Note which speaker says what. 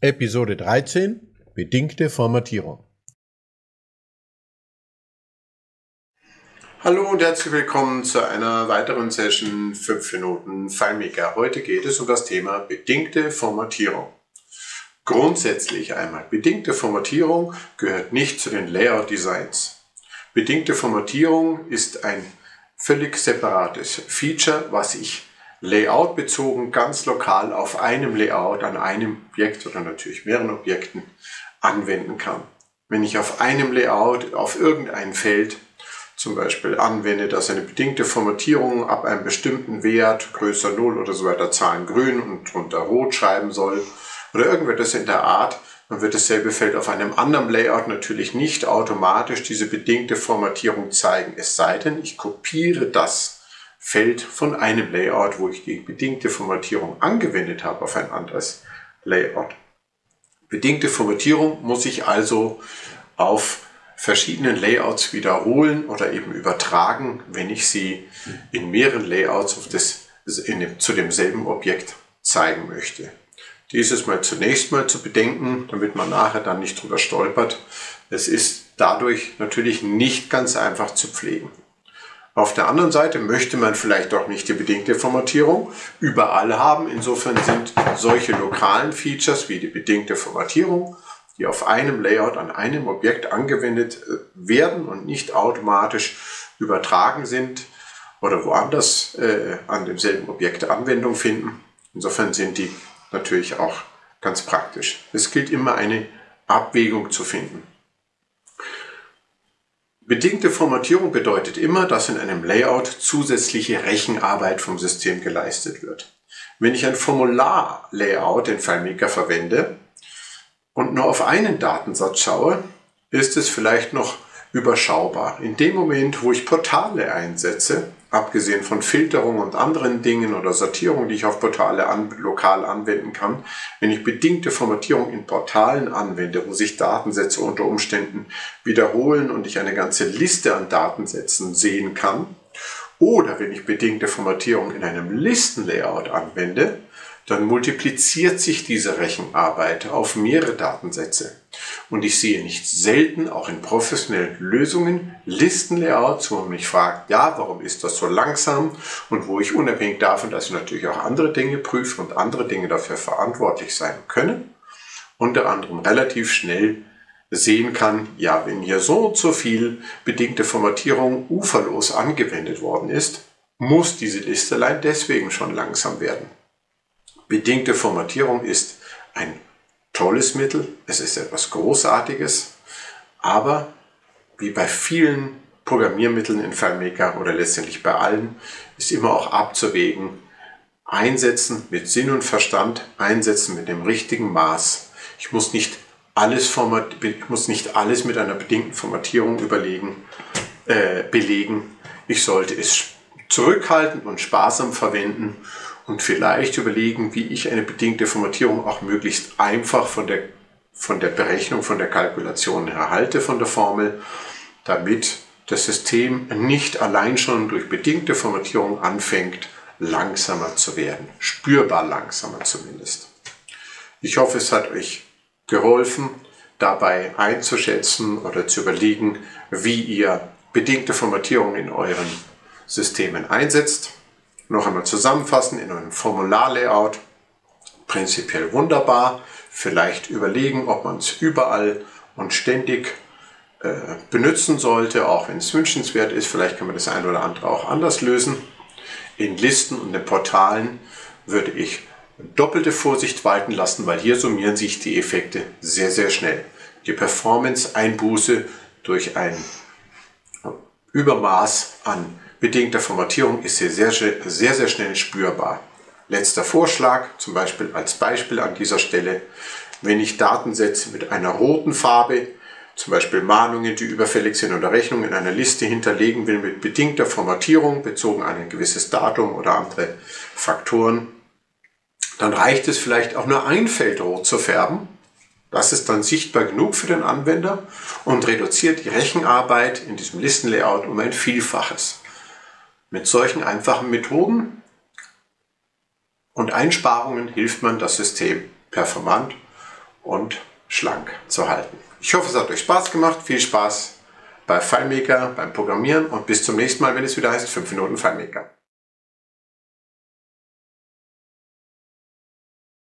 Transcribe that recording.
Speaker 1: Episode 13 Bedingte Formatierung.
Speaker 2: Hallo und herzlich willkommen zu einer weiteren Session 5 Minuten FileMaker. Heute geht es um das Thema bedingte Formatierung. Grundsätzlich einmal, bedingte Formatierung gehört nicht zu den Layout Designs. Bedingte Formatierung ist ein völlig separates Feature, was ich Layout bezogen ganz lokal auf einem Layout an einem Objekt oder natürlich mehreren Objekten anwenden kann. Wenn ich auf einem Layout auf irgendein Feld zum Beispiel anwende, dass eine bedingte Formatierung ab einem bestimmten Wert, größer 0 oder so weiter, Zahlen grün und drunter rot schreiben soll oder irgendetwas in der Art, dann wird dasselbe Feld auf einem anderen Layout natürlich nicht automatisch diese bedingte Formatierung zeigen, es sei denn, ich kopiere das Feld von einem Layout, wo ich die bedingte Formatierung angewendet habe, auf ein anderes Layout. Bedingte Formatierung muss ich also auf verschiedenen Layouts wiederholen oder eben übertragen, wenn ich sie in mehreren Layouts auf das, dem, zu demselben Objekt zeigen möchte. Dieses mal zunächst mal zu bedenken, damit man nachher dann nicht drüber stolpert. Es ist dadurch natürlich nicht ganz einfach zu pflegen. Auf der anderen Seite möchte man vielleicht auch nicht die bedingte Formatierung überall haben. Insofern sind solche lokalen Features wie die bedingte Formatierung, die auf einem Layout an einem Objekt angewendet äh, werden und nicht automatisch übertragen sind oder woanders äh, an demselben Objekt Anwendung finden. Insofern sind die natürlich auch ganz praktisch. Es gilt immer eine Abwägung zu finden. Bedingte Formatierung bedeutet immer, dass in einem Layout zusätzliche Rechenarbeit vom System geleistet wird. Wenn ich ein Formular-Layout in FileMaker verwende und nur auf einen Datensatz schaue, ist es vielleicht noch überschaubar. In dem Moment, wo ich Portale einsetze, abgesehen von Filterung und anderen Dingen oder Sortierung, die ich auf Portale an, lokal anwenden kann, wenn ich bedingte Formatierung in Portalen anwende, wo sich Datensätze unter Umständen wiederholen und ich eine ganze Liste an Datensätzen sehen kann, oder wenn ich bedingte Formatierung in einem Listenlayout anwende, dann multipliziert sich diese Rechenarbeit auf mehrere Datensätze. Und ich sehe nicht selten, auch in professionellen Lösungen, Listenlayouts, wo man mich fragt, ja, warum ist das so langsam? Und wo ich unabhängig davon, dass ich natürlich auch andere Dinge prüfe und andere Dinge dafür verantwortlich sein können, unter anderem relativ schnell sehen kann, ja, wenn hier so und so viel bedingte Formatierung uferlos angewendet worden ist, muss diese Liste allein deswegen schon langsam werden. Bedingte Formatierung ist ein tolles Mittel, es ist etwas Großartiges, aber wie bei vielen Programmiermitteln in FileMaker oder letztendlich bei allen, ist immer auch abzuwägen, einsetzen mit Sinn und Verstand, einsetzen mit dem richtigen Maß. Ich muss nicht alles, format, muss nicht alles mit einer bedingten Formatierung überlegen, äh, belegen. Ich sollte es zurückhaltend und sparsam verwenden und vielleicht überlegen, wie ich eine bedingte Formatierung auch möglichst einfach von der, von der Berechnung, von der Kalkulation erhalte, von der Formel, damit das System nicht allein schon durch bedingte Formatierung anfängt, langsamer zu werden, spürbar langsamer zumindest. Ich hoffe, es hat euch geholfen, dabei einzuschätzen oder zu überlegen, wie ihr bedingte Formatierung in euren Systemen einsetzt noch einmal zusammenfassen in einem Formularlayout. Prinzipiell wunderbar. Vielleicht überlegen, ob man es überall und ständig äh, benutzen sollte, auch wenn es wünschenswert ist. Vielleicht kann man das eine oder andere auch anders lösen. In Listen und in Portalen würde ich doppelte Vorsicht walten lassen, weil hier summieren sich die Effekte sehr, sehr schnell. Die Performance-Einbuße durch ein Übermaß an bedingter Formatierung ist hier sehr, sehr, sehr schnell spürbar. Letzter Vorschlag, zum Beispiel als Beispiel an dieser Stelle, wenn ich Datensätze mit einer roten Farbe, zum Beispiel Mahnungen, die überfällig sind oder Rechnungen in einer Liste hinterlegen will mit bedingter Formatierung bezogen an ein gewisses Datum oder andere Faktoren, dann reicht es vielleicht auch nur ein Feld rot zu färben. Das ist dann sichtbar genug für den Anwender und reduziert die Rechenarbeit in diesem Listenlayout um ein Vielfaches. Mit solchen einfachen Methoden und Einsparungen hilft man das System performant und schlank zu halten. Ich hoffe, es hat euch Spaß gemacht. Viel Spaß bei FileMaker, beim Programmieren und bis zum nächsten Mal, wenn es wieder heißt 5 Minuten FileMaker.